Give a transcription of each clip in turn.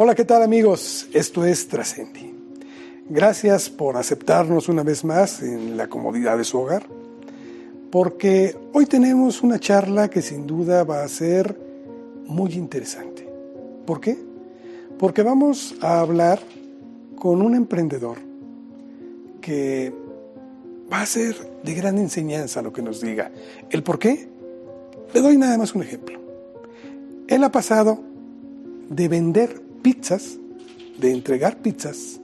Hola, ¿qué tal amigos? Esto es Trascendi. Gracias por aceptarnos una vez más en la comodidad de su hogar, porque hoy tenemos una charla que sin duda va a ser muy interesante. ¿Por qué? Porque vamos a hablar con un emprendedor que va a ser de gran enseñanza lo que nos diga. ¿El por qué? Le doy nada más un ejemplo. Él ha pasado de vender pizzas, de entregar pizzas,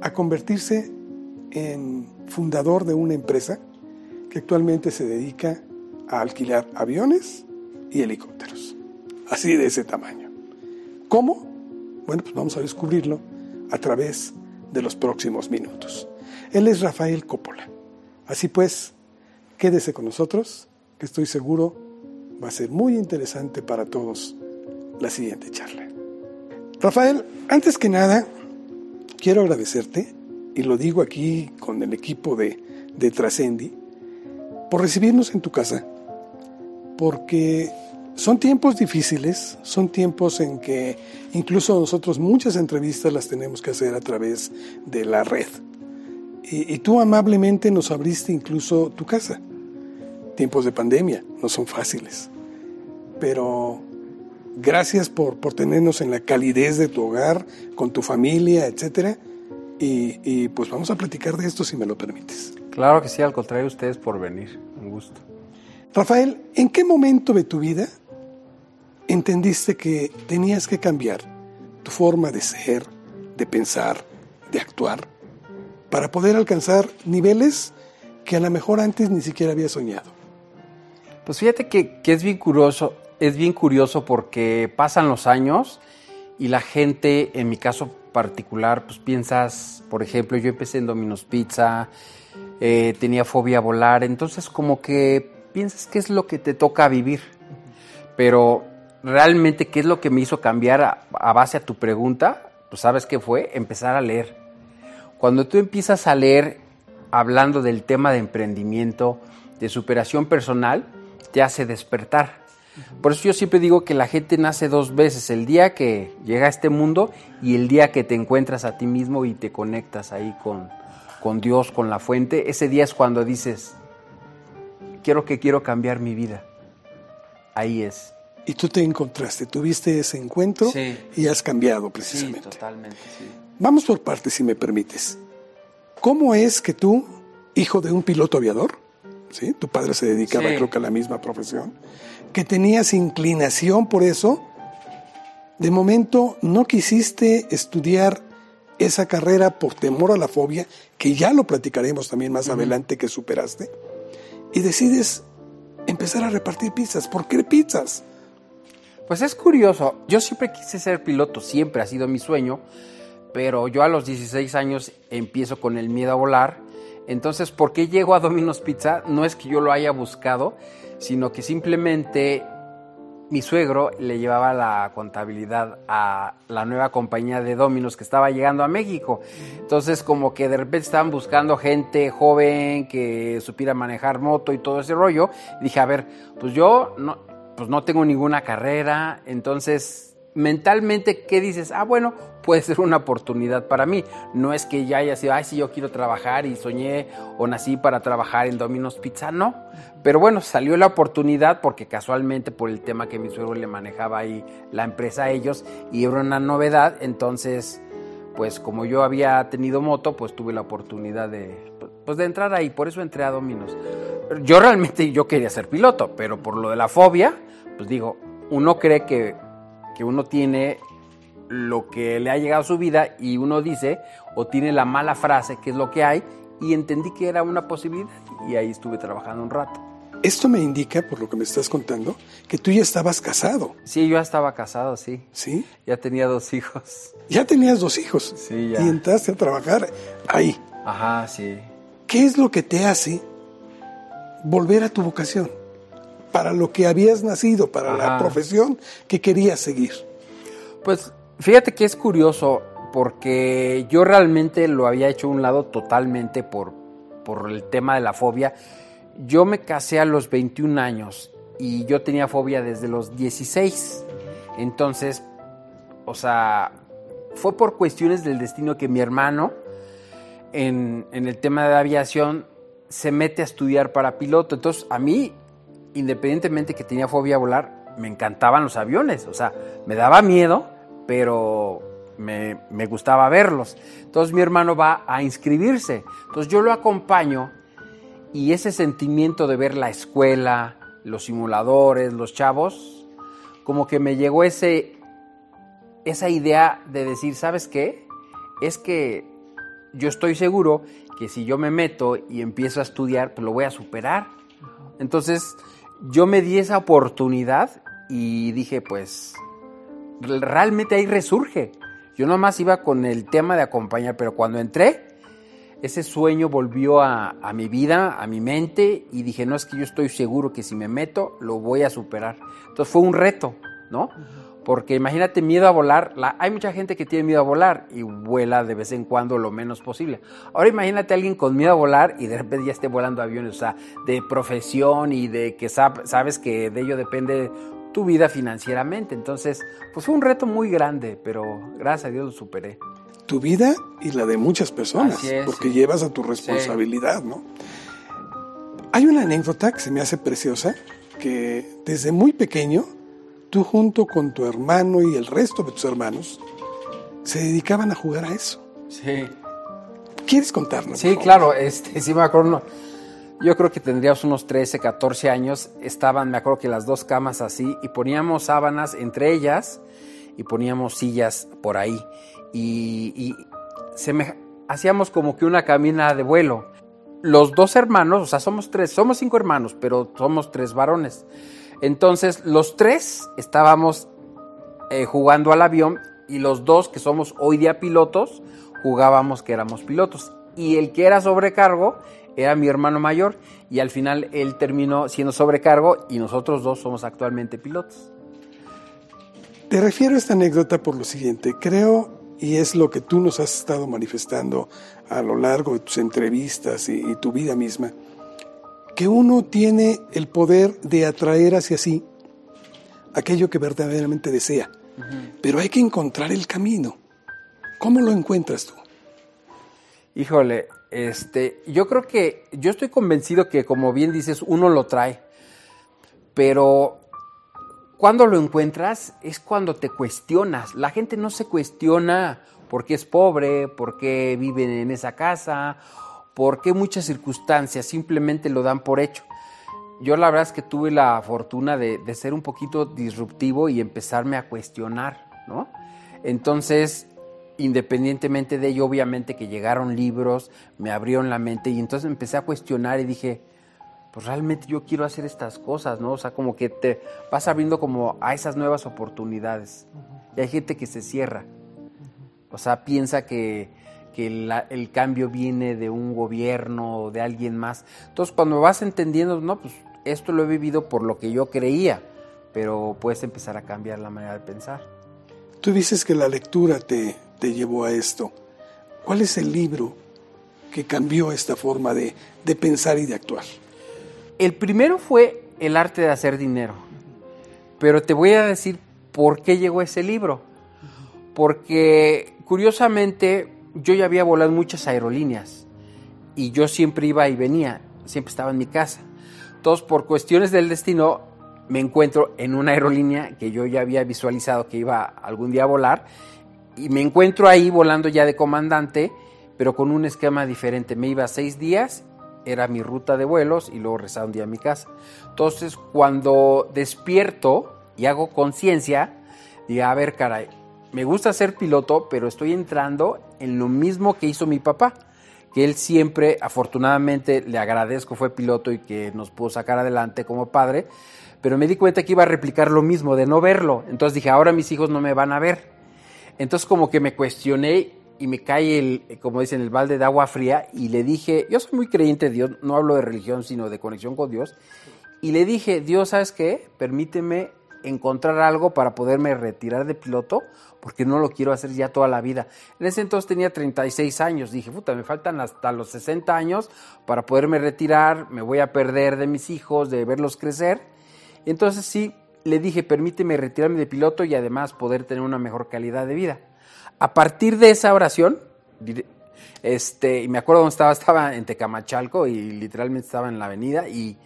a convertirse en fundador de una empresa que actualmente se dedica a alquilar aviones y helicópteros. Así de ese tamaño. ¿Cómo? Bueno, pues vamos a descubrirlo a través de los próximos minutos. Él es Rafael Coppola. Así pues, quédese con nosotros, que estoy seguro va a ser muy interesante para todos la siguiente charla. Rafael, antes que nada, quiero agradecerte, y lo digo aquí con el equipo de, de Trascendi, por recibirnos en tu casa, porque son tiempos difíciles, son tiempos en que incluso nosotros muchas entrevistas las tenemos que hacer a través de la red. Y, y, tú amablemente nos abriste incluso tu casa. Tiempos de pandemia no son fáciles, pero gracias por, por tenernos en la calidez de tu hogar, con tu familia, etcétera. Y, y pues vamos a platicar de esto si me lo permites. Claro que sí, al contrario, ustedes por venir. Un gusto. Rafael, ¿en qué momento de tu vida entendiste que tenías que cambiar tu forma de ser, de pensar, de actuar, para poder alcanzar niveles que a lo mejor antes ni siquiera había soñado? Pues fíjate que, que es bien curioso, es bien curioso porque pasan los años y la gente, en mi caso particular, pues piensas, por ejemplo, yo empecé en Domino's Pizza, eh, tenía fobia a volar, entonces como que piensas qué es lo que te toca vivir. Pero realmente qué es lo que me hizo cambiar a, a base a tu pregunta, pues sabes qué fue, empezar a leer. Cuando tú empiezas a leer hablando del tema de emprendimiento, de superación personal, te hace despertar. Por eso yo siempre digo que la gente nace dos veces, el día que llega a este mundo y el día que te encuentras a ti mismo y te conectas ahí con, con Dios, con la fuente. Ese día es cuando dices, quiero que quiero cambiar mi vida. Ahí es. Y tú te encontraste, tuviste ese encuentro Sí. y has cambiado precisamente. Sí, totalmente, sí. Vamos por partes, si me permites. ¿Cómo es que tú, hijo de un piloto aviador, ¿sí? tu padre se dedicaba creo que a la misma profesión, que tenías inclinación por eso, de momento no quisiste estudiar esa carrera por temor a la fobia, que ya lo platicaremos también más adelante que superaste, y decides empezar a repartir pizzas. ¿Por qué pizzas? Pues es curioso, yo siempre quise ser piloto, siempre ha sido mi sueño, pero yo a los 16 años empiezo con el miedo a volar. Entonces, ¿por qué llego a Domino's Pizza? No es que yo lo haya buscado, sino que simplemente mi suegro le llevaba la contabilidad a la nueva compañía de Domino's que estaba llegando a México. Entonces, como que de repente estaban buscando gente joven que supiera manejar moto y todo ese rollo. Dije, a ver, pues yo no, pues no tengo ninguna carrera, entonces mentalmente, ¿qué dices? Ah, bueno, puede ser una oportunidad para mí. No es que ya haya sido, ay, sí, yo quiero trabajar y soñé o nací para trabajar en Domino's Pizza, no. Pero bueno, salió la oportunidad porque casualmente por el tema que mi suegro le manejaba ahí la empresa a ellos y era una novedad, entonces, pues como yo había tenido moto, pues tuve la oportunidad de, pues, de entrar ahí, por eso entré a Domino's. Yo realmente yo quería ser piloto, pero por lo de la fobia, pues digo, uno cree que, que uno tiene lo que le ha llegado a su vida y uno dice o tiene la mala frase, que es lo que hay, y entendí que era una posibilidad y ahí estuve trabajando un rato. Esto me indica, por lo que me estás contando, que tú ya estabas casado, Sí, yo ya estaba casado, sí. ¿sí? Ya tenía dos hijos. Ya tenías dos hijos Sí, ya. y entraste a trabajar ahí. Ajá, sí. ¿Qué es lo que te hace volver a tu vocación? Para lo que habías nacido, para la profesión que querías seguir. Pues fíjate que es curioso porque yo realmente lo había hecho a un lado totalmente por, por el tema de la fobia. Yo me casé a los 21 años y yo tenía fobia desde los 16. Entonces, o sea, fue por cuestiones del destino que mi hermano, en, en el tema de aviación, se mete a estudiar para piloto. Entonces, a mí, independientemente que tenía fobia a volar, me encantaban los aviones. O sea, me daba miedo, pero me, me, gustaba verlos. Entonces mi hermano va a inscribirse. Entonces yo lo acompaño y ese sentimiento de ver la escuela, los simuladores, los chavos, como que me llegó ese, esa idea de decir, ¿sabes qué? Es que yo estoy seguro que si yo me meto y empiezo a estudiar, pues lo voy a superar. Entonces yo me di esa oportunidad y dije, pues realmente ahí resurge. Yo nomás iba con el tema de acompañar, pero cuando entré, ese sueño volvió a, mi vida, a mi mente, y dije, no es que yo estoy seguro que si me meto, lo voy a superar. Entonces fue un reto, ¿no? Porque imagínate miedo a volar. hay mucha gente que tiene miedo a volar y vuela de vez en cuando lo menos posible. Ahora imagínate a alguien con miedo a volar y de repente ya esté volando aviones, o sea, de profesión y de que sabes que de ello depende tu vida financieramente. Entonces, pues fue un reto muy grande, pero gracias a Dios lo superé. Tu vida y la de muchas personas, porque llevas a tu responsabilidad, ¿no? Hay una anécdota que se me hace preciosa, que desde muy pequeño, tú junto con tu hermano y el resto de tus hermanos, se dedicaban a jugar a eso. Sí. ¿Quieres contarnos? Sí, claro, este, sí me acuerdo. Yo creo que tendríamos unos 13, 14 años. Estaban, me acuerdo que las dos camas así, y poníamos sábanas entre ellas y poníamos sillas por ahí. Y, se me, hacíamos como que una camina de vuelo. Los dos hermanos, o sea, somos tres, somos cinco hermanos, pero somos tres varones. Entonces, los tres estábamos eh, jugando al avión y los dos que somos hoy día pilotos, jugábamos que éramos pilotos. Y el que era sobrecargo era mi hermano mayor y al final él terminó siendo sobrecargo y nosotros dos somos actualmente pilotos. Te refiero a esta anécdota por lo siguiente, creo, y es lo que tú nos has estado manifestando a lo largo de tus entrevistas y, tu vida misma, que uno tiene el poder de atraer hacia sí aquello que verdaderamente desea, pero hay que encontrar el camino. ¿Cómo lo encuentras tú? Híjole, este, yo creo que, yo estoy convencido que, como bien dices, uno lo trae, pero cuando lo encuentras es cuando te cuestionas. La gente no se cuestiona por qué es pobre, por qué vive en esa casa, por qué muchas circunstancias, simplemente lo dan por hecho. Yo la verdad es que tuve la fortuna de, de ser un poquito disruptivo y empezarme a cuestionar, ¿no? Entonces, independientemente de ello, obviamente que llegaron libros, me abrieron la mente y entonces empecé a cuestionar y dije, pues realmente yo quiero hacer estas cosas, ¿no? O sea, como que te vas abriendo como a esas nuevas oportunidades. Y hay gente que se cierra. O sea, piensa que, el cambio viene de un gobierno o de alguien más. Entonces, cuando vas entendiendo, no, pues esto lo he vivido por lo que yo creía, pero puedes empezar a cambiar la manera de pensar. Tú dices que la lectura te, te llevó a esto? ¿Cuál es el libro que cambió esta forma de, pensar y de actuar? El primero fue El arte de hacer dinero, pero te voy a decir por qué llegó ese libro. Porque curiosamente yo ya había volado muchas aerolíneas y yo siempre iba y venía, siempre estaba en mi casa. Entonces, por cuestiones del destino, me encuentro en una aerolínea que yo ya había visualizado que iba algún día a volar y me encuentro ahí volando ya de comandante, pero con un esquema diferente. Me iba seis días, era mi ruta de vuelos y luego rezaba un día a mi casa. Entonces, cuando despierto y hago conciencia, digo, a ver, caray, me gusta ser piloto, pero estoy entrando en lo mismo que hizo mi papá, que él siempre, afortunadamente, le agradezco, fue piloto y que nos pudo sacar adelante como padre, pero me di cuenta que iba a replicar lo mismo, de no verlo. Entonces dije, ahora mis hijos no me van a ver. Entonces como que me cuestioné y me cae el, como dicen, el balde de agua fría y le dije, yo soy muy creyente de Dios, no hablo de religión, sino de conexión con Dios. Y le dije, Dios, ¿sabes qué? Permíteme encontrar algo para poderme retirar de piloto, porque no lo quiero hacer ya toda la vida. En ese entonces tenía 36 años, dije, puta, me faltan hasta los 60 años para poderme retirar, me voy a perder de mis hijos, de verlos crecer. Entonces sí, le dije, permíteme retirarme de piloto y además poder tener una mejor calidad de vida. a partir de esa oración, este, me acuerdo dónde estaba, estaba en Tecamachalco y literalmente estaba en la avenida y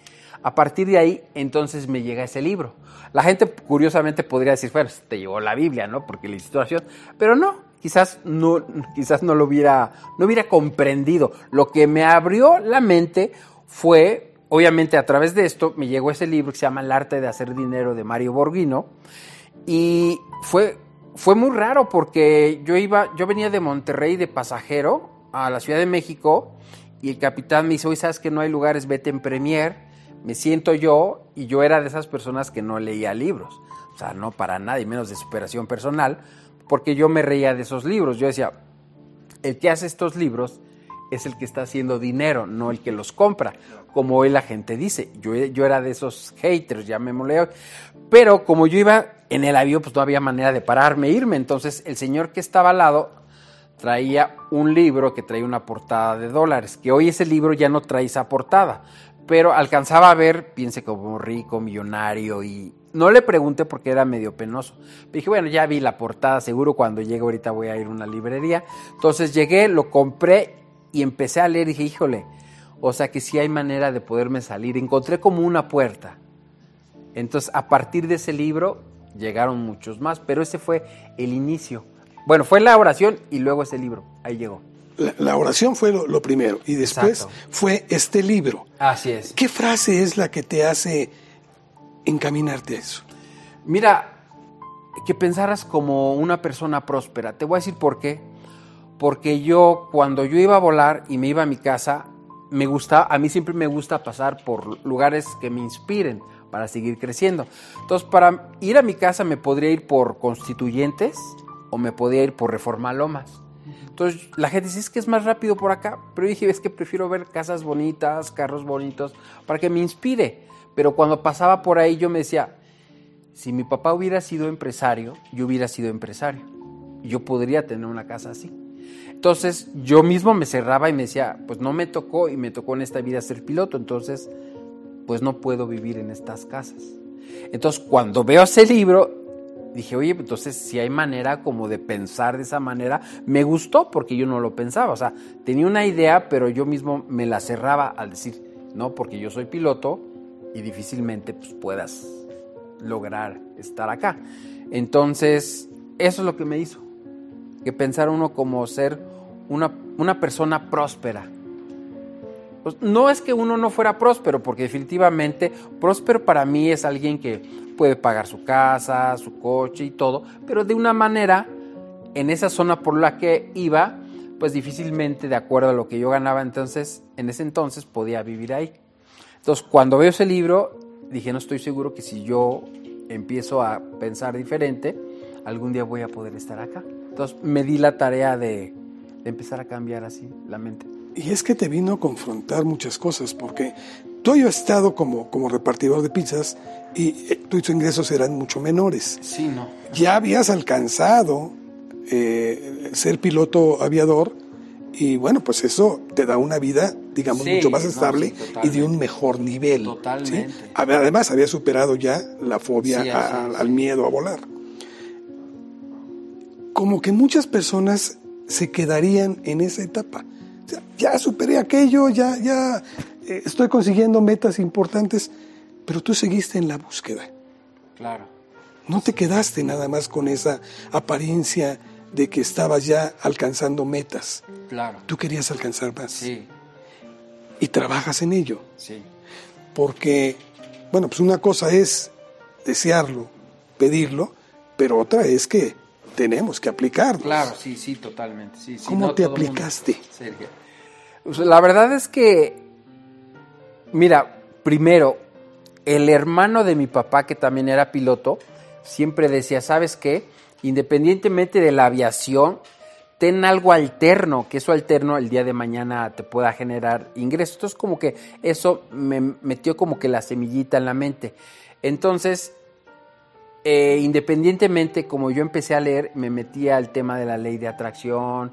a partir de ahí entonces me llega ese libro. La gente curiosamente podría decir, bueno, te llegó la Biblia, ¿no? Porque la situación, pero no, quizás no, quizás no lo hubiera, no hubiera comprendido. Lo que me abrió la mente fue, obviamente a través de esto, me llegó ese libro que se llama El arte de hacer dinero de Mario Borghino y fue fue muy raro porque yo iba, yo venía de Monterrey de pasajero a la Ciudad de México y el capitán me dice, oye, ¿sabes que no hay lugares? Vete en Premier. Me siento yo y yo era de esas personas que no leía libros. O sea, no para nada menos de superación personal, porque yo me reía de esos libros. Yo decía, el que hace estos libros es el que está haciendo dinero, no el que los compra, como hoy la gente dice. Yo, era de esos haters, ya me moleo. Pero como yo iba en el avión, pues no había manera de pararme e irme. Entonces el señor que estaba al lado traía un libro que traía una portada de dólares, que hoy ese libro ya no trae esa portada. Pero alcanzaba a ver, piense como rico, millonario y no le pregunté porque era medio penoso. dije, bueno, ya vi la portada, seguro cuando llegue ahorita voy a ir a una librería. Entonces llegué, lo compré y empecé a leer dije, híjole, o sea que sí hay manera de poderme salir. Encontré como una puerta. Entonces, a partir de ese libro llegaron muchos más, pero ese fue el inicio. Bueno, fue la oración y luego ese libro. Ahí llegó. La, oración fue lo, primero y después fue este libro. Así es. ¿Qué frase es la que te hace encaminarte a eso? Mira, que pensaras como una persona próspera. Te voy a decir por qué. Porque yo, cuando yo iba a volar y me iba a mi casa, me gusta, a mí siempre me gusta pasar por lugares que me inspiren para seguir creciendo. Entonces, para ir a mi casa me podría ir por Constituyentes o me podría ir por Reforma Lomas. Entonces, la gente dice, es que es más rápido por acá, pero dije, es que prefiero ver casas bonitas, carros bonitos, para que me inspire. Pero cuando pasaba por ahí yo me decía, si mi papá hubiera sido empresario, yo hubiera sido empresario. Yo podría tener una casa así. Entonces yo mismo me cerraba y me decía, pues no me tocó y me tocó en esta vida ser piloto, entonces pues no puedo vivir en estas casas. Entonces, cuando veo ese libro, dije, oye, entonces si hay manera como de pensar de esa manera, me gustó porque yo no lo pensaba, o sea, tenía una idea, pero yo mismo me la cerraba al decir, no, porque yo soy piloto y difícilmente pues, puedas lograr estar acá. Entonces, eso es lo que me hizo, que pensar uno como ser una, una persona próspera, pues, no es que uno no fuera próspero, porque definitivamente próspero para mí es alguien que puede pagar su casa, su coche y todo, pero de una manera, en esa zona por la que iba, pues difícilmente de acuerdo a lo que yo ganaba entonces, en ese entonces podía vivir ahí. Entonces, cuando veo ese libro, dije, no estoy seguro que si yo empiezo a pensar diferente, algún día voy a poder estar acá. Entonces, me di la tarea de, de empezar a cambiar así la mente. Y es que te vino a confrontar muchas cosas, porque tú has estado como, como repartidor de pizzas y eh, tus ingresos eran mucho menores. Sí, no. Ya habías alcanzado eh, ser piloto aviador y bueno, pues eso te da una vida, digamos, mucho más estable y de un mejor nivel. Totalmente. Además, había superado ya la fobia al miedo a volar. Como que muchas personas se quedarían en esa etapa ya superé aquello, ya, ya estoy consiguiendo metas importantes, pero tú seguiste en la búsqueda. Claro. No te quedaste nada más con esa apariencia de que estabas ya alcanzando metas. Claro. Tú querías alcanzar más. Sí. Y trabajas en ello. Sí. Porque, bueno, pues una cosa es desearlo, pedirlo, pero otra es que tenemos que aplicarlo. Claro, sí, sí, totalmente. Sí, ¿Cómo te aplicaste? Sergio. Pues, la verdad es que, mira, primero, el hermano de mi papá, que también era piloto, siempre decía, ¿sabes qué? Independientemente de la aviación, ten algo alterno, que eso alterno el día de mañana te pueda generar ingresos. Entonces, como que eso me metió como que la semillita en la mente. Entonces, eh, independientemente, como yo empecé a leer, me metía al tema de la ley de atracción,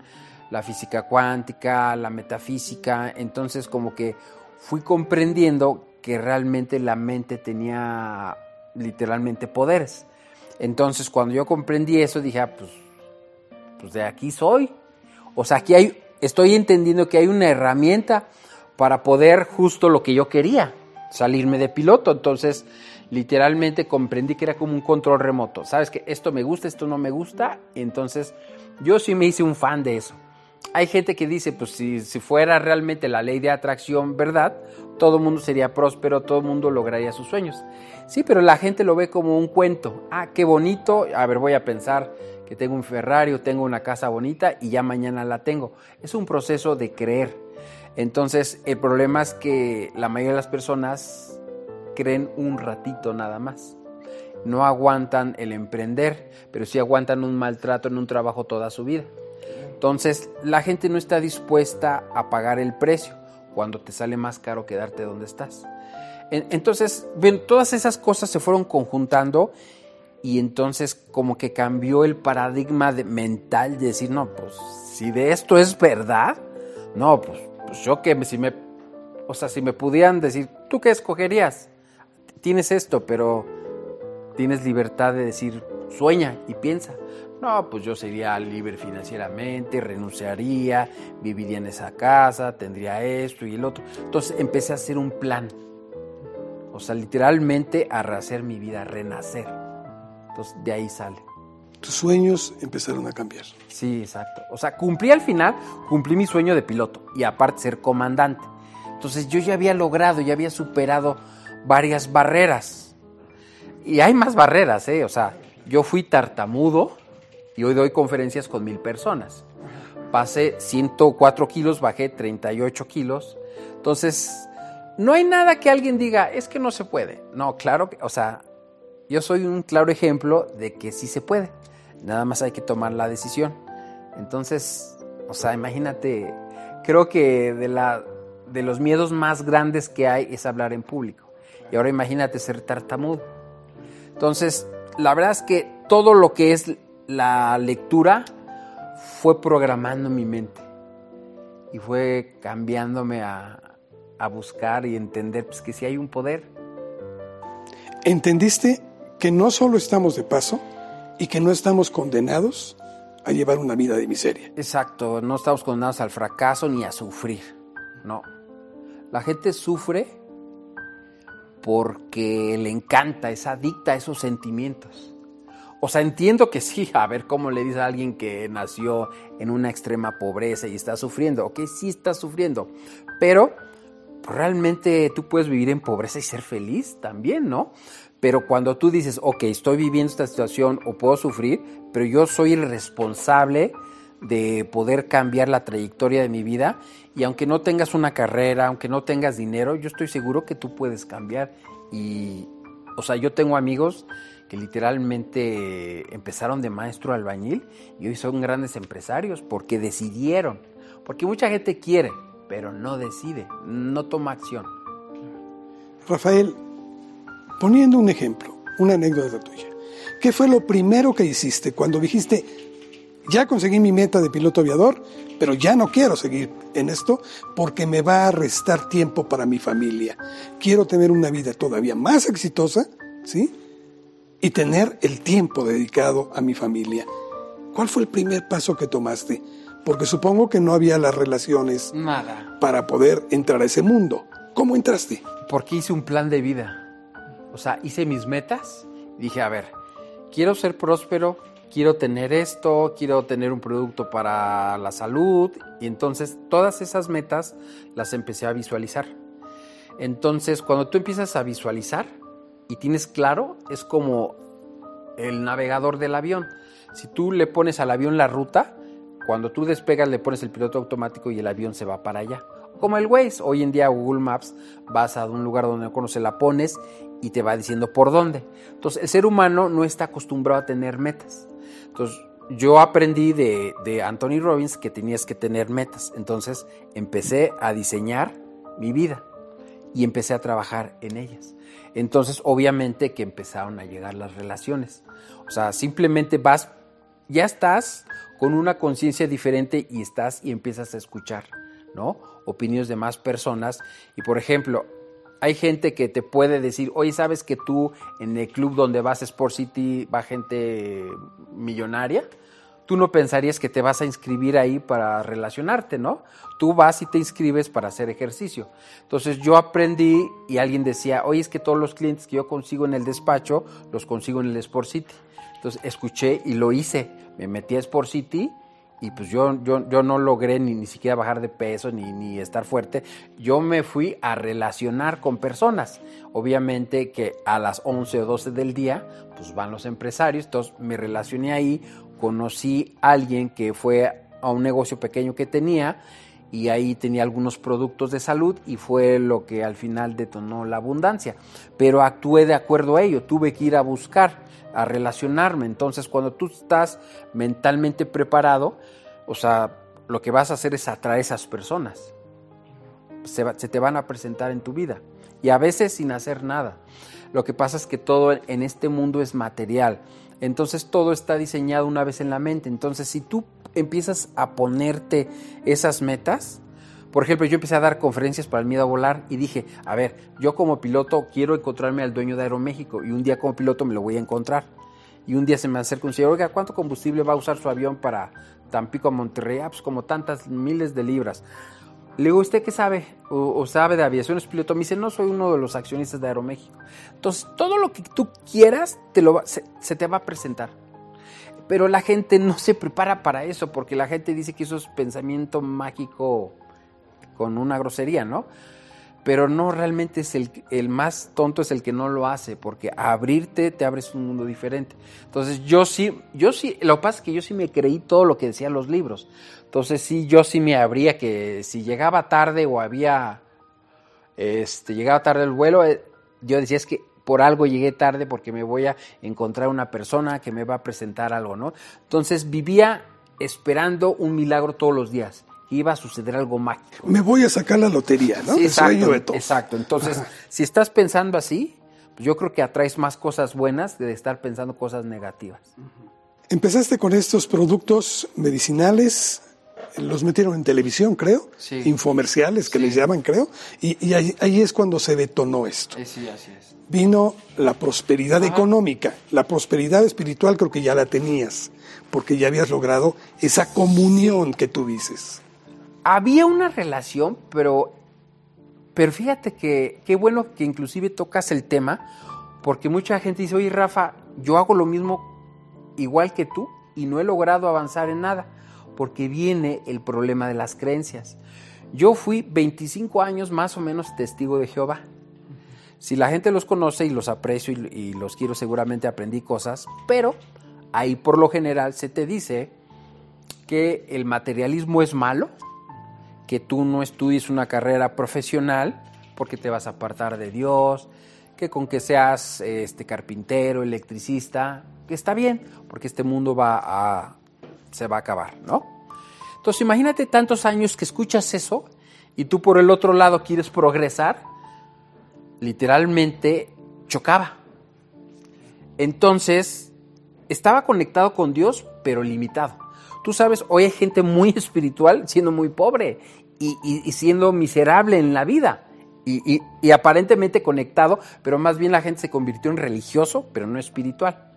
la física cuántica, la metafísica, entonces como que fui comprendiendo que realmente la mente tenía literalmente poderes. Entonces cuando yo comprendí eso dije, ah, pues, pues de aquí soy. O sea, aquí hay, estoy entendiendo que hay una herramienta para poder justo lo que yo quería, salirme de piloto. Entonces, literalmente comprendí que era como un control remoto. Sabes que esto me gusta, esto no me gusta. Entonces, yo sí me hice un fan de eso. Hay gente que dice, pues si, fuera realmente la ley de atracción verdad, todo el mundo sería próspero, todo el mundo lograría sus sueños. Sí, pero la gente lo ve como un cuento. Ah, qué bonito. A ver, voy a pensar que tengo un Ferrari tengo una casa bonita y ya mañana la tengo. Es un proceso de creer. Entonces, el problema es que la mayoría de las personas creen un ratito nada más. No aguantan el emprender, pero sí aguantan un maltrato en un trabajo toda su vida. Entonces, la gente no está dispuesta a pagar el precio cuando te sale más caro quedarte donde estás. Entonces, todas esas cosas se fueron conjuntando y entonces como que cambió el paradigma mental de decir, no, pues si de esto es verdad, no, pues, pues yo que si me, o sea, si me pudieran decir, ¿tú qué escogerías? Tienes esto, pero tienes libertad de decir, sueña y piensa. No, pues yo sería libre financieramente, renunciaría, viviría en esa casa, tendría esto y el otro. Entonces empecé a hacer un plan. O sea, literalmente a rehacer mi vida, a renacer. Entonces de ahí sale. Tus sueños empezaron a cambiar. Sí, exacto. O sea, cumplí al final, cumplí mi sueño de piloto y aparte ser comandante. Entonces yo ya había logrado, ya había superado varias barreras. Y hay más barreras, ¿eh? O sea, yo fui tartamudo, y hoy doy conferencias con mil personas. Pasé 104 kilos, bajé 38 kilos. Entonces, no hay nada que alguien diga, es que no se puede. No, claro o sea, yo soy un claro ejemplo de que sí se puede. Nada más hay que tomar la decisión. Entonces, o sea, imagínate, creo que de, la, de los miedos más grandes que hay es hablar en público. Y ahora imagínate ser tartamudo. Entonces, la verdad es que todo lo que es la lectura fue programando mi mente y fue cambiándome a, buscar y entender pues, que si hay un poder. ¿Entendiste que no solo estamos de paso y que no estamos condenados a llevar una vida de miseria? Exacto, no estamos condenados al fracaso ni a sufrir, no. La gente sufre porque le encanta, es adicta a esos sentimientos. O sea, entiendo que sí, a ver cómo le dice a alguien que nació en una extrema pobreza y está sufriendo, ok, sí está sufriendo, pero realmente tú puedes vivir en pobreza y ser feliz también, ¿no? Pero cuando tú dices, ok, estoy viviendo esta situación o puedo sufrir, pero yo soy el responsable de poder cambiar la trayectoria de mi vida y aunque no tengas una carrera, aunque no tengas dinero, yo estoy seguro que tú puedes cambiar y, o sea, yo tengo amigos que literalmente empezaron de maestro albañil y hoy son grandes empresarios porque decidieron. Porque mucha gente quiere, pero no decide, no toma acción. Rafael, poniendo un ejemplo, una anécdota tuya, ¿qué fue lo primero que hiciste cuando dijiste, ya conseguí mi meta de piloto aviador, pero ya no quiero seguir en esto porque me va a restar tiempo para mi familia. Quiero tener una vida todavía más exitosa, ¿sí? Y tener el tiempo dedicado a mi familia. ¿Cuál fue el primer paso que tomaste? Porque supongo que no había las relaciones Nada. para poder entrar a ese mundo. ¿Cómo entraste? Porque hice un plan de vida. O sea, hice mis metas. Dije, a ver, quiero ser próspero, quiero tener esto, quiero tener un producto para la salud. Y entonces todas esas metas las empecé a visualizar. Entonces, cuando tú empiezas a visualizar, y tienes claro, es como el navegador del avión. Si tú le pones al avión la ruta, cuando tú despegas le pones el piloto automático y el avión se va para allá. Como el Waze, hoy en día Google Maps vas a un lugar donde no conoces, la pones y te va diciendo por dónde. Entonces el ser humano no está acostumbrado a tener metas. Entonces yo aprendí de, de Anthony Robbins que tenías que tener metas. Entonces empecé a diseñar mi vida y empecé a trabajar en ellas. Entonces, obviamente que empezaron a llegar las relaciones. O sea, simplemente vas, ya estás con una conciencia diferente y estás y empiezas a escuchar, ¿no? Opiniones de más personas. Y por ejemplo, hay gente que te puede decir, oye, ¿sabes que tú en el club donde vas, Sport City, va gente millonaria? Tú no pensarías que te vas a inscribir ahí para relacionarte, ¿no? Tú vas y te inscribes para hacer ejercicio. Entonces yo aprendí y alguien decía, oye, es que todos los clientes que yo consigo en el despacho, los consigo en el Sport City. Entonces escuché y lo hice. Me metí a Sport City y pues yo, yo, yo no logré ni, ni siquiera bajar de peso ni, ni estar fuerte. Yo me fui a relacionar con personas. Obviamente que a las 11 o 12 del día, pues van los empresarios. Entonces me relacioné ahí, conocí a alguien que fue a un negocio pequeño que tenía y ahí tenía algunos productos de salud y fue lo que al final detonó la abundancia. Pero actué de acuerdo a ello, tuve que ir a buscar a relacionarme. Entonces, cuando tú estás mentalmente preparado, o sea, lo que vas a hacer es atraer a esas personas. Se, te van a presentar en tu vida. Y a veces sin hacer nada. Lo que pasa es que todo en este mundo es material. Entonces todo está diseñado una vez en la mente. Entonces si tú empiezas a ponerte esas metas, por ejemplo, yo empecé a dar conferencias para el miedo a volar y dije, a ver, yo como piloto quiero encontrarme al dueño de Aeroméxico y un día como piloto me lo voy a encontrar. Y un día se me acerca un señor, oiga, ¿cuánto combustible va a usar su avión para Tampico a Monterrey? Ah, pues como tantas miles de libras. Le digo, ¿usted qué sabe? O, sabe de aviación, es piloto. Me dice, no, soy uno de los accionistas de Aeroméxico. Entonces, todo lo que tú quieras te lo se te va a presentar. Pero la gente no se prepara para eso, porque la gente dice que eso es pensamiento mágico con una grosería, ¿no? Pero no realmente es el, el más tonto es el que no lo hace, porque abrirte te abres un mundo diferente. Entonces yo sí, yo sí, lo que pasa es que yo sí me creí todo lo que decían los libros. Entonces sí, yo sí me abría que si llegaba tarde o había, este, llegaba tarde el vuelo, eh, yo decía es que por algo llegué tarde porque me voy a encontrar una persona que me va a presentar algo, ¿no? Entonces vivía esperando un milagro todos los días iba a suceder algo mágico. Me voy a sacar la lotería, ¿no? exacto, exacto. Entonces, si estás pensando así, pues yo creo que atraes más cosas buenas de estar pensando cosas negativas. Empezaste con estos productos medicinales, los metieron en televisión, creo, infomerciales que les llaman, creo, y, ahí, es cuando se detonó esto. Sí, así es. Vino la prosperidad económica, la prosperidad espiritual creo que ya la tenías, porque ya habías logrado esa comunión que tú dices había una relación, pero, pero fíjate que qué bueno que inclusive tocas el tema, porque mucha gente dice, oye Rafa, yo hago lo mismo igual que tú y no he logrado avanzar en nada, porque viene el problema de las creencias. Yo fui 25 años más o menos testigo de Jehová. Si la gente los conoce y los aprecio y, y los quiero, seguramente aprendí cosas, pero ahí por lo general se te dice que el materialismo es malo, que tú no estudies una carrera profesional porque te vas a apartar de Dios, que con que seas este carpintero, electricista, que está bien, porque este mundo va a se va a acabar, ¿no? Entonces, imagínate tantos años que escuchas eso y tú por el otro lado quieres progresar, literalmente chocaba. Entonces, estaba conectado con Dios, pero limitado. Tú sabes, hoy hay gente muy espiritual siendo muy pobre y, siendo miserable en la vida. Y, y, aparentemente conectado, pero más bien la gente se convirtió en religioso, pero no espiritual.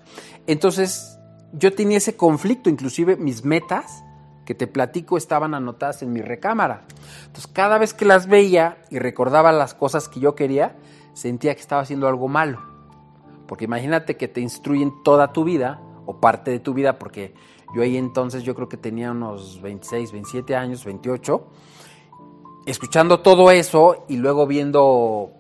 Entonces, yo tenía ese conflicto, inclusive mis metas que te platico estaban anotadas en mi recámara. Entonces, cada vez que las veía y recordaba las cosas que yo quería, sentía que estaba haciendo algo malo. Porque imagínate que te instruyen toda tu vida, o parte de tu vida, porque yo ahí entonces yo creo que tenía unos 26, 27 años, 28, escuchando todo eso y luego viendo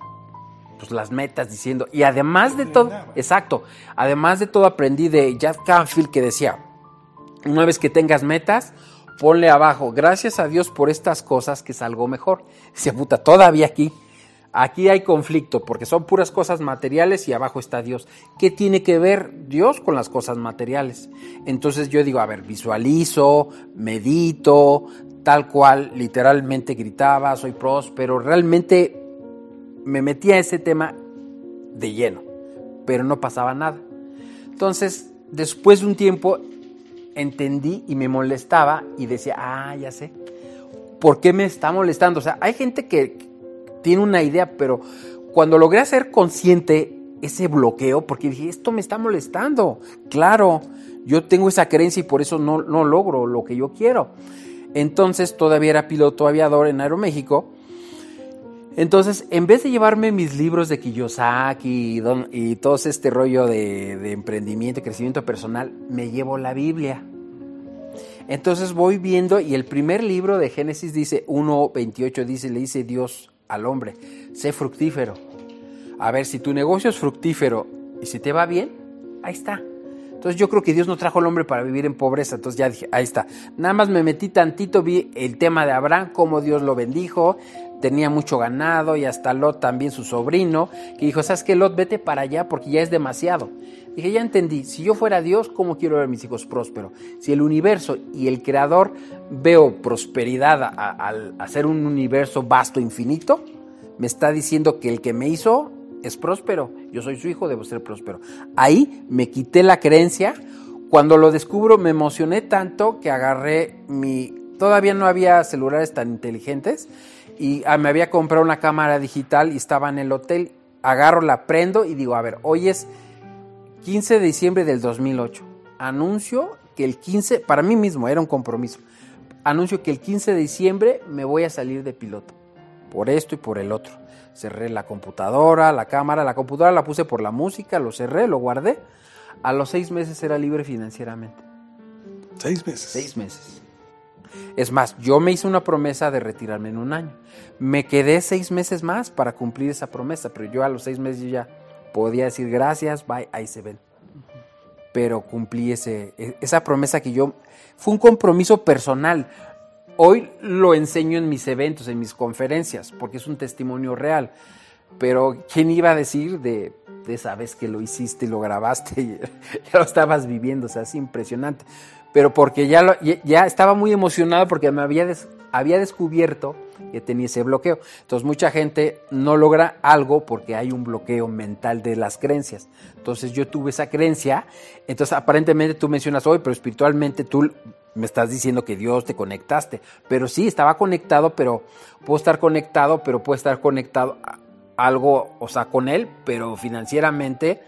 pues, las metas, diciendo, y además de todo, exacto, además de todo aprendí de Jack Canfield que decía, una vez que tengas metas, ponle abajo, gracias a Dios por estas cosas que salgo mejor. Se puta, todavía aquí, aquí hay conflicto, porque son puras cosas materiales y abajo está Dios. ¿Qué tiene que ver Dios con las cosas materiales? Entonces yo digo, a ver, visualizo, medito, tal cual, literalmente gritaba, soy próspero, realmente me metía a ese tema de lleno, pero no pasaba nada. Entonces, después de un tiempo, entendí y me molestaba y decía, ah, ya sé, ¿por qué me está molestando? O sea, hay gente que tiene una idea, pero cuando logré hacer consciente ese bloqueo, porque dije, esto me está molestando, claro, Yo tengo esa creencia y por eso no, no logro lo que yo quiero. Entonces todavía era piloto aviador en Aeroméxico. Entonces, en vez de llevarme mis libros de Kiyosaki y, y todo este rollo de, de emprendimiento y crecimiento personal, me llevo la Biblia. Entonces voy viendo y el primer libro de Génesis dice, 1.28 dice, le dice Dios al hombre, sé fructífero. A ver, si tu negocio es fructífero y si te va bien, ahí está. Entonces yo creo que Dios no trajo al hombre para vivir en pobreza. Entonces ya dije, ahí está. Nada más me metí tantito, vi el tema de Abraham, cómo Dios lo bendijo, tenía mucho ganado y hasta Lot también su sobrino, que dijo, ¿sabes qué, Lot? Vete para allá porque ya es demasiado. Dije, ya entendí, si yo fuera Dios, ¿cómo quiero ver a mis hijos prósperos? Si el universo y el creador veo prosperidad al hacer un universo vasto, infinito, me está diciendo que el que me hizo es próspero. Yo soy su hijo, debo ser próspero. Ahí me quité la creencia. Cuando lo descubro me emocioné tanto que agarré mi... Todavía no había celulares tan inteligentes y ah, me había comprado una cámara digital y estaba en el hotel. Agarro, la prendo y digo, a ver, hoy es 15 de diciembre del 2008. Anuncio que el 15, para mí mismo era un compromiso, anuncio que el 15 de diciembre me voy a salir de piloto, por esto y por el otro. Cerré la computadora, la cámara, la computadora la puse por la música, lo cerré, lo guardé. A los seis meses era libre financieramente. ¿Seis meses? Seis meses. Es más, yo me hice una promesa de retirarme en un año. Me quedé seis meses más para cumplir esa promesa, pero yo a los seis meses ya podía decir gracias, bye, ahí se ven. Pero cumplí ese, e, esa promesa que yo, fue un compromiso personal. Hoy lo enseño en mis eventos, en mis conferencias, porque es un testimonio real. Pero ¿quién iba a decir de, de esa vez que lo hiciste y lo grabaste y ya lo estabas viviendo? O sea, es impresionante. Pero porque ya, lo, ya estaba muy emocionado porque me había, había descubierto que tenía ese bloqueo. Entonces mucha gente no logra algo porque hay un bloqueo mental de las creencias. Entonces yo tuve esa creencia, entonces aparentemente tú mencionas hoy, pero espiritualmente tú me estás diciendo que Dios te conectaste, pero sí, estaba conectado, pero puedo estar conectado, pero puedo estar conectado a algo, o sea, con Él, pero financieramente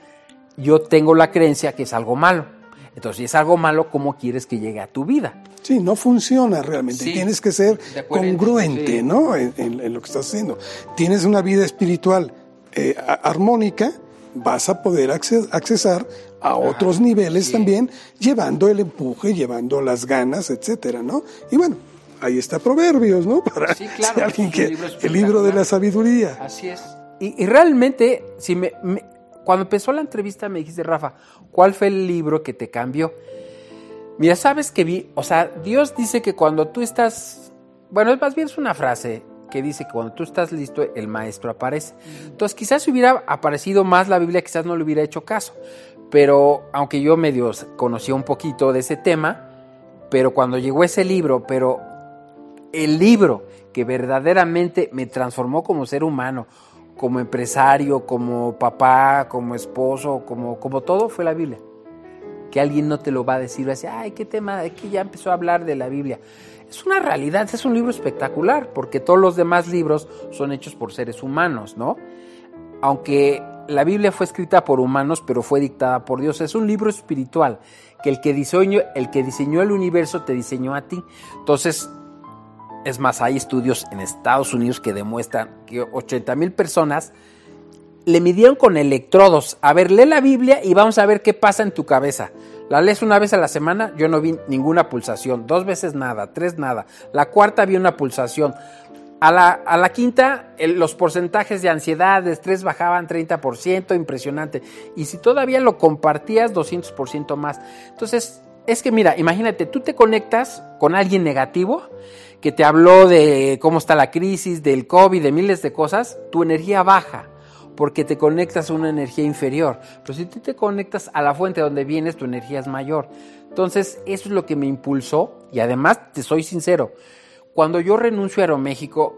yo tengo la creencia que es algo malo. Entonces, si es algo malo, ¿cómo quieres que llegue a tu vida? Sí, no funciona realmente. Tienes que ser congruente, ¿no? En, lo que estás haciendo. Tienes una vida espiritual eh, armónica, vas a poder accesar a otros niveles también, llevando el empuje, llevando las ganas, etcétera, ¿no? Y bueno, ahí está Proverbios, ¿no? Para sí, claro, alguien que el libro de la sabiduría. Así es. Y, realmente, si me, cuando empezó la entrevista me dijiste, Rafa, ¿cuál fue el libro que te cambió? Mira, sabes que vi, o sea, Dios dice que cuando tú estás, bueno, más bien es una frase que dice que cuando tú estás listo, el maestro aparece. Entonces, quizás si hubiera aparecido más la Biblia, quizás no le hubiera hecho caso. Pero, aunque yo medio conocía un poquito de ese tema, pero cuando llegó ese libro, pero el libro que verdaderamente me transformó como ser humano, como empresario, como papá, como esposo, como, como todo, fue la Biblia. Que alguien no te lo va a decir, va a decir, ay, qué tema, que ya empezó a hablar de la Biblia. Es una realidad, es un libro espectacular, porque todos los demás libros son hechos por seres humanos, ¿no? Aunque la Biblia fue escrita por humanos, pero fue dictada por Dios. Es un libro espiritual, que el que diseñó, el que diseñó el universo te diseñó a ti. Entonces, es más, hay estudios en Estados Unidos que demuestran que 80 mil personas le midieron con electrodos. A ver, lee la Biblia y vamos a ver qué pasa en tu cabeza. La lees una vez a la semana, yo no vi ninguna pulsación. Dos veces nada, tres nada. La cuarta vi una pulsación. A la, a la quinta, los porcentajes de ansiedad, de estrés bajaban 30%, impresionante. Y si todavía lo compartías, 200% más. Entonces, es que mira, imagínate, tú te conectas con alguien negativo que te habló de cómo está la crisis, del COVID, de miles de cosas, tu energía baja porque te conectas a una energía inferior. Pero si tú te conectas a la fuente donde vienes, tu energía es mayor. Entonces, eso es lo que me impulsó y además, te soy sincero, cuando yo renuncio a Aeroméxico,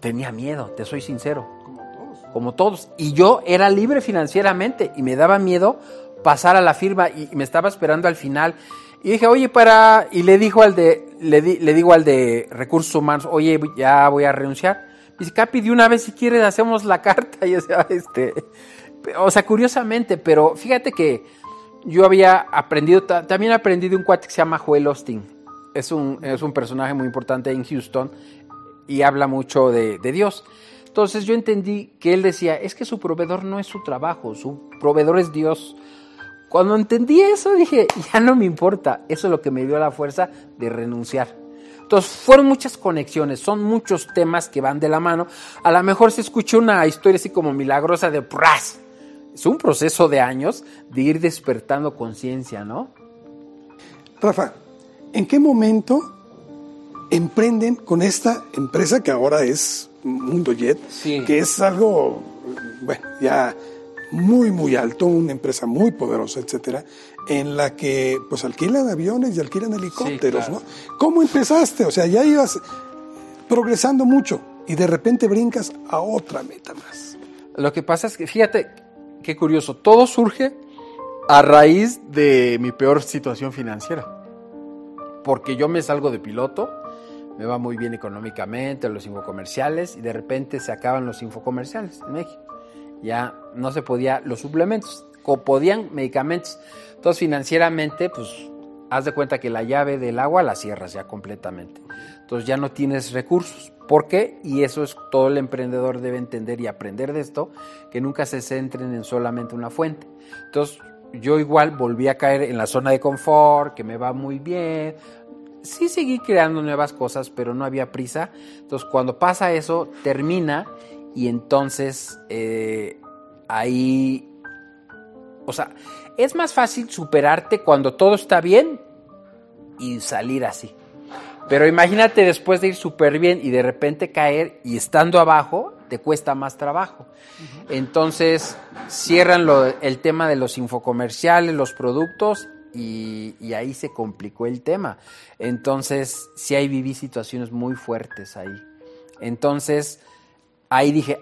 tenía miedo, te soy sincero. Como todos. Como todos. Y yo era libre financieramente y me daba miedo pasar a la firma y me estaba esperando al final. Y dije, oye, para. Y le dijo al de. Le, le digo al de recursos humanos, oye, ya voy a renunciar. Dice, Capi, de una vez si quieres hacemos la carta. Y o sea, este. O sea, curiosamente, pero fíjate que yo había aprendido, también aprendí de un cuate que se llama Joel Austin. Es un, es un personaje muy importante en Houston y habla mucho de, de Dios. Entonces yo entendí que él decía, es que su proveedor no es su trabajo, su proveedor es Dios. Cuando entendí eso dije, ya no me importa, eso es lo que me dio la fuerza de renunciar. Entonces fueron muchas conexiones, son muchos temas que van de la mano. A lo mejor se escuchó una historia así como milagrosa de ¡pras! Es un proceso de años de ir despertando conciencia, ¿no? Rafa, ¿en qué momento emprenden con esta empresa que ahora es Mundo Jet? Que es algo, bueno, ya muy, muy alto, una empresa muy poderosa, etcétera, en la que pues alquilan aviones y alquilan helicópteros, ¿no? ¿Cómo empezaste? O sea, ya ibas progresando mucho y de repente brincas a otra meta más. Lo que pasa es que, fíjate, qué curioso, todo surge a raíz de mi peor situación financiera. Porque yo me salgo de piloto, me va muy bien económicamente, los infocomerciales, y de repente se acaban los infocomerciales en México. Ya no se podía, los suplementos, podían medicamentos. Entonces financieramente, pues haz de cuenta que la llave del agua la cierras ya completamente. Entonces ya no tienes recursos. ¿Por qué? Y eso es todo el emprendedor debe entender y aprender de esto, que nunca se centren en solamente una fuente. Entonces yo igual volví a caer en la zona de confort, que me va muy bien. Sí seguí creando nuevas cosas, pero no había prisa. Entonces cuando pasa eso, termina y entonces eh, ahí, o sea, es más fácil superarte cuando todo está bien y salir así. Pero imagínate después de ir súper bien y de repente caer y estando abajo, te cuesta más trabajo. Entonces cierran el tema de los infocomerciales, los productos y, y, ahí se complicó el tema. Entonces sí ahí viví situaciones muy fuertes ahí. Entonces ahí dije,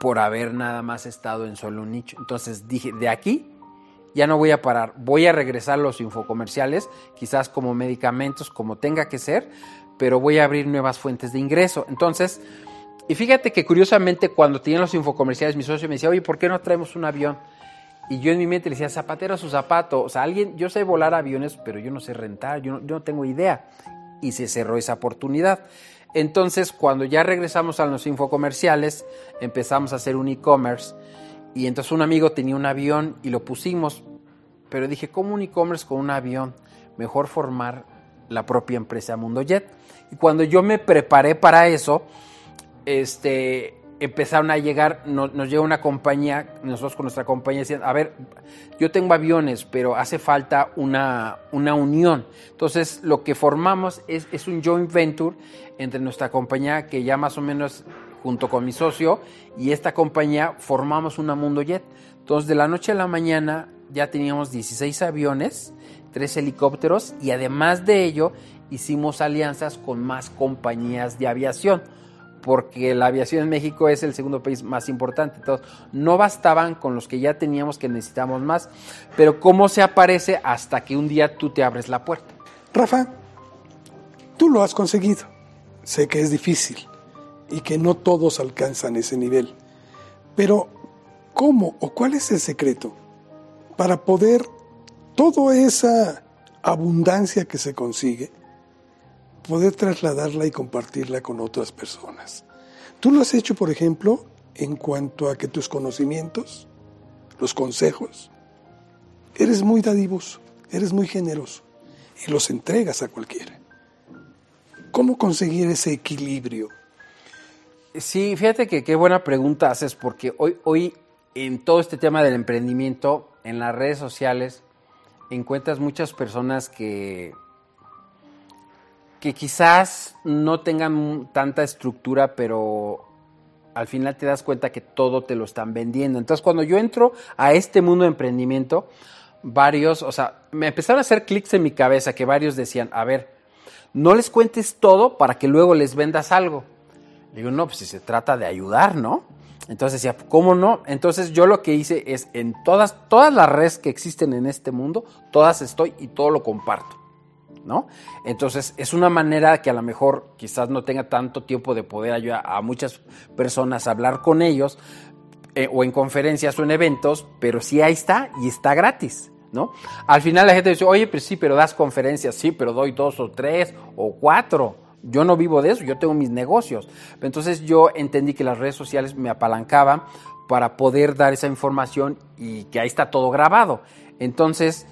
por haber nada más estado en solo un nicho. Entonces dije, de aquí ya no voy a parar, voy a regresar los infocomerciales, quizás como medicamentos, como tenga que ser, pero voy a abrir nuevas fuentes de ingreso. Entonces, y fíjate que curiosamente cuando tenían los infocomerciales, mi socio me decía, oye, ¿por qué no traemos un avión? Y yo en mi mente le decía, zapatero a su zapato. O sea, alguien, yo sé volar aviones, pero yo no sé rentar, yo no, yo no tengo idea. Y se cerró esa oportunidad. Entonces, cuando ya regresamos a los infocomerciales, empezamos a hacer un e-commerce y entonces un amigo tenía un avión y lo pusimos, pero dije, ¿cómo un e-commerce con un avión? Mejor formar la propia empresa Mundo Jet. Y cuando yo me preparé para eso, este, empezaron a llegar, nos, nos llega una compañía, nosotros con nuestra compañía decían, a ver, yo tengo aviones, pero hace falta una, una unión. Entonces, lo que formamos es, es un joint venture entre nuestra compañía, que ya más o menos junto con mi socio y esta compañía formamos una Mundo Jet. Entonces, de la noche a la mañana ya teníamos 16 aviones, 3 helicópteros y además de ello hicimos alianzas con más compañías de aviación porque la aviación en México es el segundo país más importante. Entonces, no bastaban con los que ya teníamos que necesitamos más, pero ¿cómo se aparece hasta que un día tú te abres la puerta? Rafa, tú lo has conseguido. Sé que es difícil, y que no todos alcanzan ese nivel. Pero, ¿cómo o cuál es el secreto para poder toda esa abundancia que se consigue, poder trasladarla y compartirla con otras personas? Tú lo has hecho, por ejemplo, en cuanto a que tus conocimientos, los consejos, eres muy dadivoso, eres muy generoso y los entregas a cualquiera. ¿Cómo conseguir ese equilibrio Sí, fíjate que qué buena pregunta haces, porque hoy, hoy en todo este tema del emprendimiento, en las redes sociales, encuentras muchas personas que, que quizás no tengan tanta estructura, pero al final te das cuenta que todo te lo están vendiendo. Entonces, cuando yo entro a este mundo de emprendimiento, varios, o sea, me empezaron a hacer clics en mi cabeza que varios decían, a ver, no les cuentes todo para que luego les vendas algo. Digo, no, pues si se trata de ayudar, ¿no? Entonces decía, ¿cómo no? Entonces yo lo que hice es en todas, todas las redes que existen en este mundo, todas estoy y todo lo comparto. ¿No? Entonces es una manera que a lo mejor quizás no tenga tanto tiempo de poder ayudar a muchas personas a hablar con ellos, eh, o en conferencias o en eventos, pero sí ahí está y está gratis. ¿no? Al final la gente dice, oye, pues sí, pero das conferencias, sí, pero doy dos o tres o cuatro. Yo no vivo de eso, yo tengo mis negocios. Entonces yo entendí que las redes sociales me apalancaban para poder dar esa información y que ahí está todo grabado. Entonces,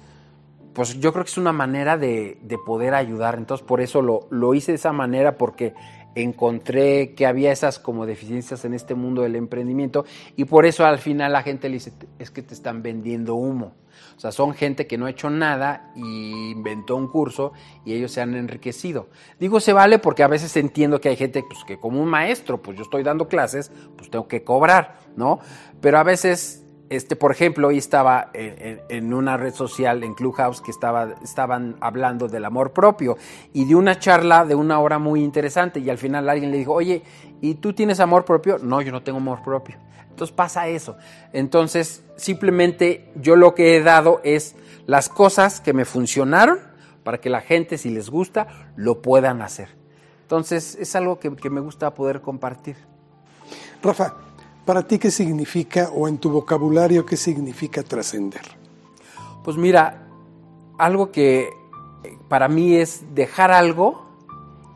pues yo creo que es una manera de, poder ayudar. Entonces, por eso lo, lo, hice de esa manera, porque encontré que había esas como deficiencias en este mundo del emprendimiento y por eso al final la gente le dice, es que te están vendiendo humo. O sea, son gente que no ha hecho nada y inventó un curso y ellos se han enriquecido. Digo se vale porque a veces entiendo que hay gente pues, que como un maestro, pues yo estoy dando clases, pues tengo que cobrar, ¿no? Pero a veces este, por ejemplo, hoy estaba en, una red social, en Clubhouse, que estaba, estaban hablando del amor propio y de una charla de una hora muy interesante y al final alguien le dijo, oye, ¿y tú tienes amor propio? No, yo no tengo amor propio. Entonces pasa eso. Entonces, simplemente yo lo que he dado es las cosas que me funcionaron para que la gente, si les gusta, lo puedan hacer. Entonces, es algo que, que me gusta poder compartir. Rafa, ¿Para ti qué significa o en tu vocabulario qué significa trascender? Pues mira, algo que para mí es dejar algo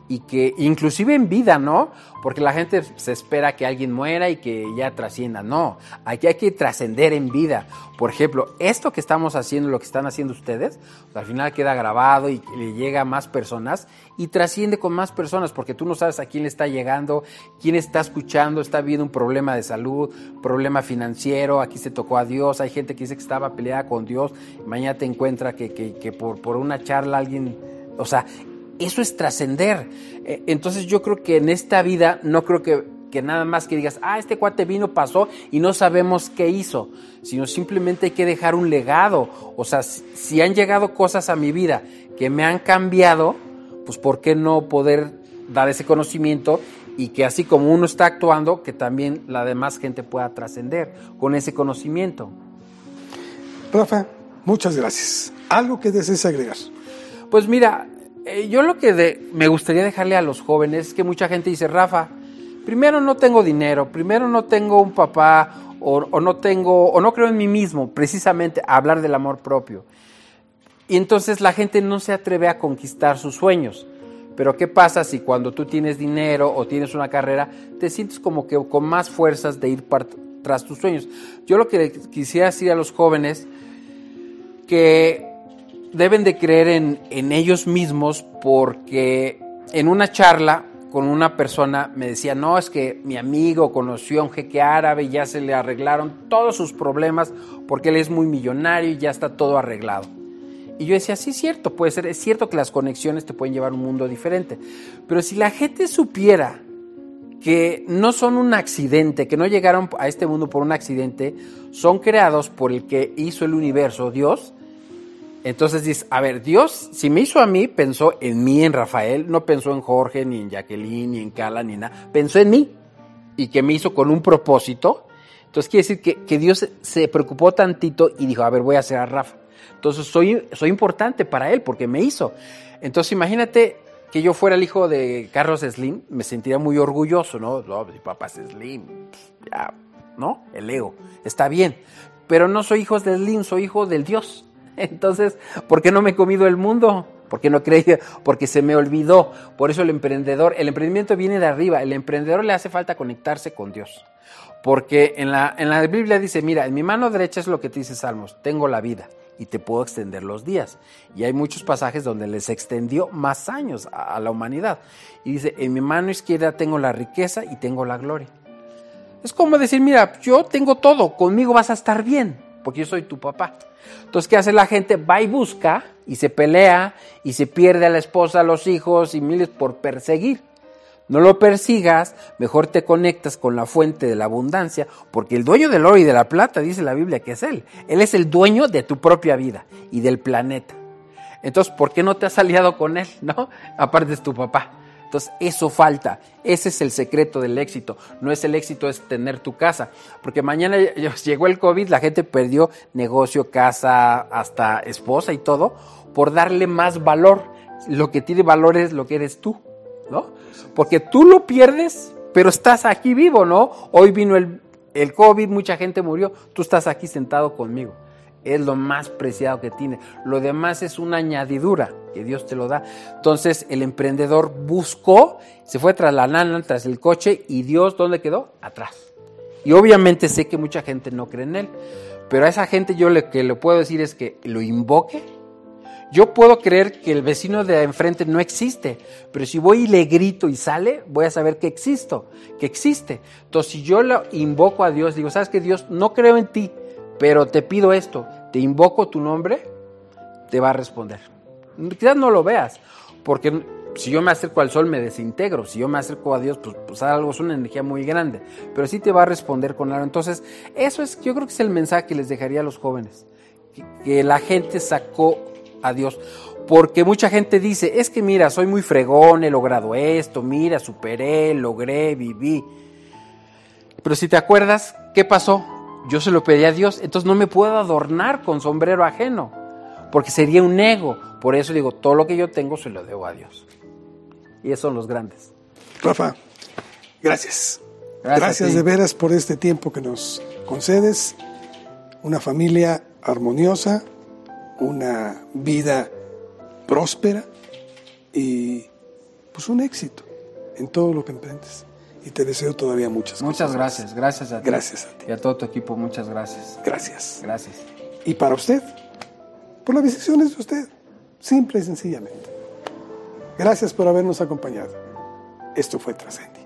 y que inclusive en vida, ¿no? Porque la gente se espera que alguien muera y que ya trascienda. No, aquí hay que trascender en vida. Por ejemplo, esto que estamos haciendo, lo que están haciendo ustedes, al final queda grabado y le llega a más personas y trasciende con más personas porque tú no sabes a quién le está llegando, quién está escuchando, está viendo un problema de salud, problema financiero, aquí se tocó a Dios, hay gente que dice que estaba peleada con Dios, mañana te encuentra que, que por, por una charla alguien, o sea, eso es trascender. Eh, entonces yo creo que en esta vida no creo que, que, nada más que digas, ah, este cuate vino, pasó y no sabemos qué hizo, sino simplemente hay que dejar un legado. O sea, si, han llegado cosas a mi vida que me han cambiado, pues ¿por qué no poder dar ese conocimiento y que así como uno está actuando, que también la demás gente pueda trascender con ese conocimiento? Rafa, muchas gracias. ¿Algo que desees agregar? Pues mira, eh, yo lo que me gustaría dejarle a los jóvenes es que mucha gente dice, Rafa, primero no tengo dinero, primero no tengo un papá o, no tengo o no creo en mí mismo, precisamente hablar del amor propio. Y entonces la gente no se atreve a conquistar sus sueños. Pero ¿qué pasa si cuando tú tienes dinero o tienes una carrera, te sientes como que con más fuerzas de ir tras tus sueños? Yo lo que quisiera decir a los jóvenes que deben de creer en, ellos mismos porque en una charla con una persona me decía, no, es que mi amigo conoció a un jeque árabe y ya se le arreglaron todos sus problemas porque él es muy millonario y ya está todo arreglado. Y yo decía, sí, cierto, puede ser, es cierto que las conexiones te pueden llevar a un mundo diferente, pero si la gente supiera que no son un accidente, que no llegaron a este mundo por un accidente, son creados por el que hizo el universo, Dios, entonces dices, a ver, Dios, si me hizo a mí, pensó en mí, en Rafael, no pensó en Jorge, ni en Jacqueline, ni en Cala, ni nada, pensó en mí y que me hizo con un propósito. Entonces quiere decir que, que Dios se preocupó tantito y dijo, a ver, voy a hacer a Rafa. Entonces soy, soy importante para él porque me hizo. Entonces imagínate que yo fuera el hijo de Carlos Slim, me sentiría muy orgulloso, ¿no? No, mi papá es Slim, ya, ¿no? El ego, está bien. Pero no soy hijo de Slim, soy hijo del Dios. Entonces, ¿por qué no me he comido el mundo? Porque no creía, porque se me olvidó. Por eso el emprendedor, el emprendimiento viene de arriba. El emprendedor le hace falta conectarse con Dios. Porque en la, en la Biblia dice, mira, en mi mano derecha es lo que te dice Salmos, tengo la vida y te puedo extender los días. Y hay muchos pasajes donde les extendió más años a la humanidad. Y dice, en mi mano izquierda tengo la riqueza y tengo la gloria. Es como decir, mira, yo tengo todo, conmigo vas a estar bien, porque yo soy tu papá. Entonces, ¿qué hace la gente? Va y busca y se pelea y se pierde a la esposa, a los hijos y miles por perseguir. No lo persigas, mejor te conectas con la fuente de la abundancia, porque el dueño del oro y de la plata, dice la Biblia que es Él. Él es el dueño de tu propia vida y del planeta. Entonces, ¿por qué no te has aliado con Él? ¿No? Aparte es tu papá. Entonces, eso falta. Ese es el secreto del éxito. No es el éxito, es tener tu casa. Porque mañana llegó el COVID, la gente perdió negocio, casa, hasta esposa y todo, por darle más valor. Lo que tiene valor es lo que eres tú, ¿no? Porque tú lo pierdes, pero estás aquí vivo, ¿no? Hoy vino el, el COVID, mucha gente murió, tú estás aquí sentado conmigo. Es lo más preciado que tiene. Lo demás es una añadidura que Dios te lo da. Entonces el emprendedor buscó, se fue tras la nana, tras el coche y Dios, ¿dónde quedó? Atrás. Y obviamente sé que mucha gente no cree en él, pero a esa gente yo lo que le puedo decir es que lo invoque. Yo puedo creer que el vecino de enfrente no existe, pero si voy y le grito y sale, voy a saber que existo, que existe. Entonces, si yo lo invoco a Dios, digo, ¿sabes que Dios? No creo en ti, pero te pido esto, te invoco tu nombre, te va a responder. Quizás no lo veas, porque si yo me acerco al sol me desintegro, si yo me acerco a Dios, pues, pues, algo es una energía muy grande, pero sí te va a responder con algo. Entonces, eso es, yo creo que es el mensaje que les dejaría a los jóvenes, que, que la gente sacó a Dios. Porque mucha gente dice, es que mira, soy muy fregón, he logrado esto, mira, superé, logré, viví. Pero si te acuerdas, ¿qué pasó? Yo se lo pedí a Dios, entonces no me puedo adornar con sombrero ajeno, porque sería un ego. Por eso digo, todo lo que yo tengo se lo debo a Dios. Y esos son los grandes. Rafa, gracias. Gracias de veras por este tiempo que nos concedes. Una familia armoniosa, una vida próspera y pues un éxito en todo lo que emprendes. Y te deseo todavía muchas Muchas gracias, gracias a ti. Gracias a ti. Y a todo tu equipo, muchas gracias. Gracias. Gracias. Y para usted, por las decisiones de usted, simple y sencillamente. Gracias por habernos acompañado. Esto fue Trascendi.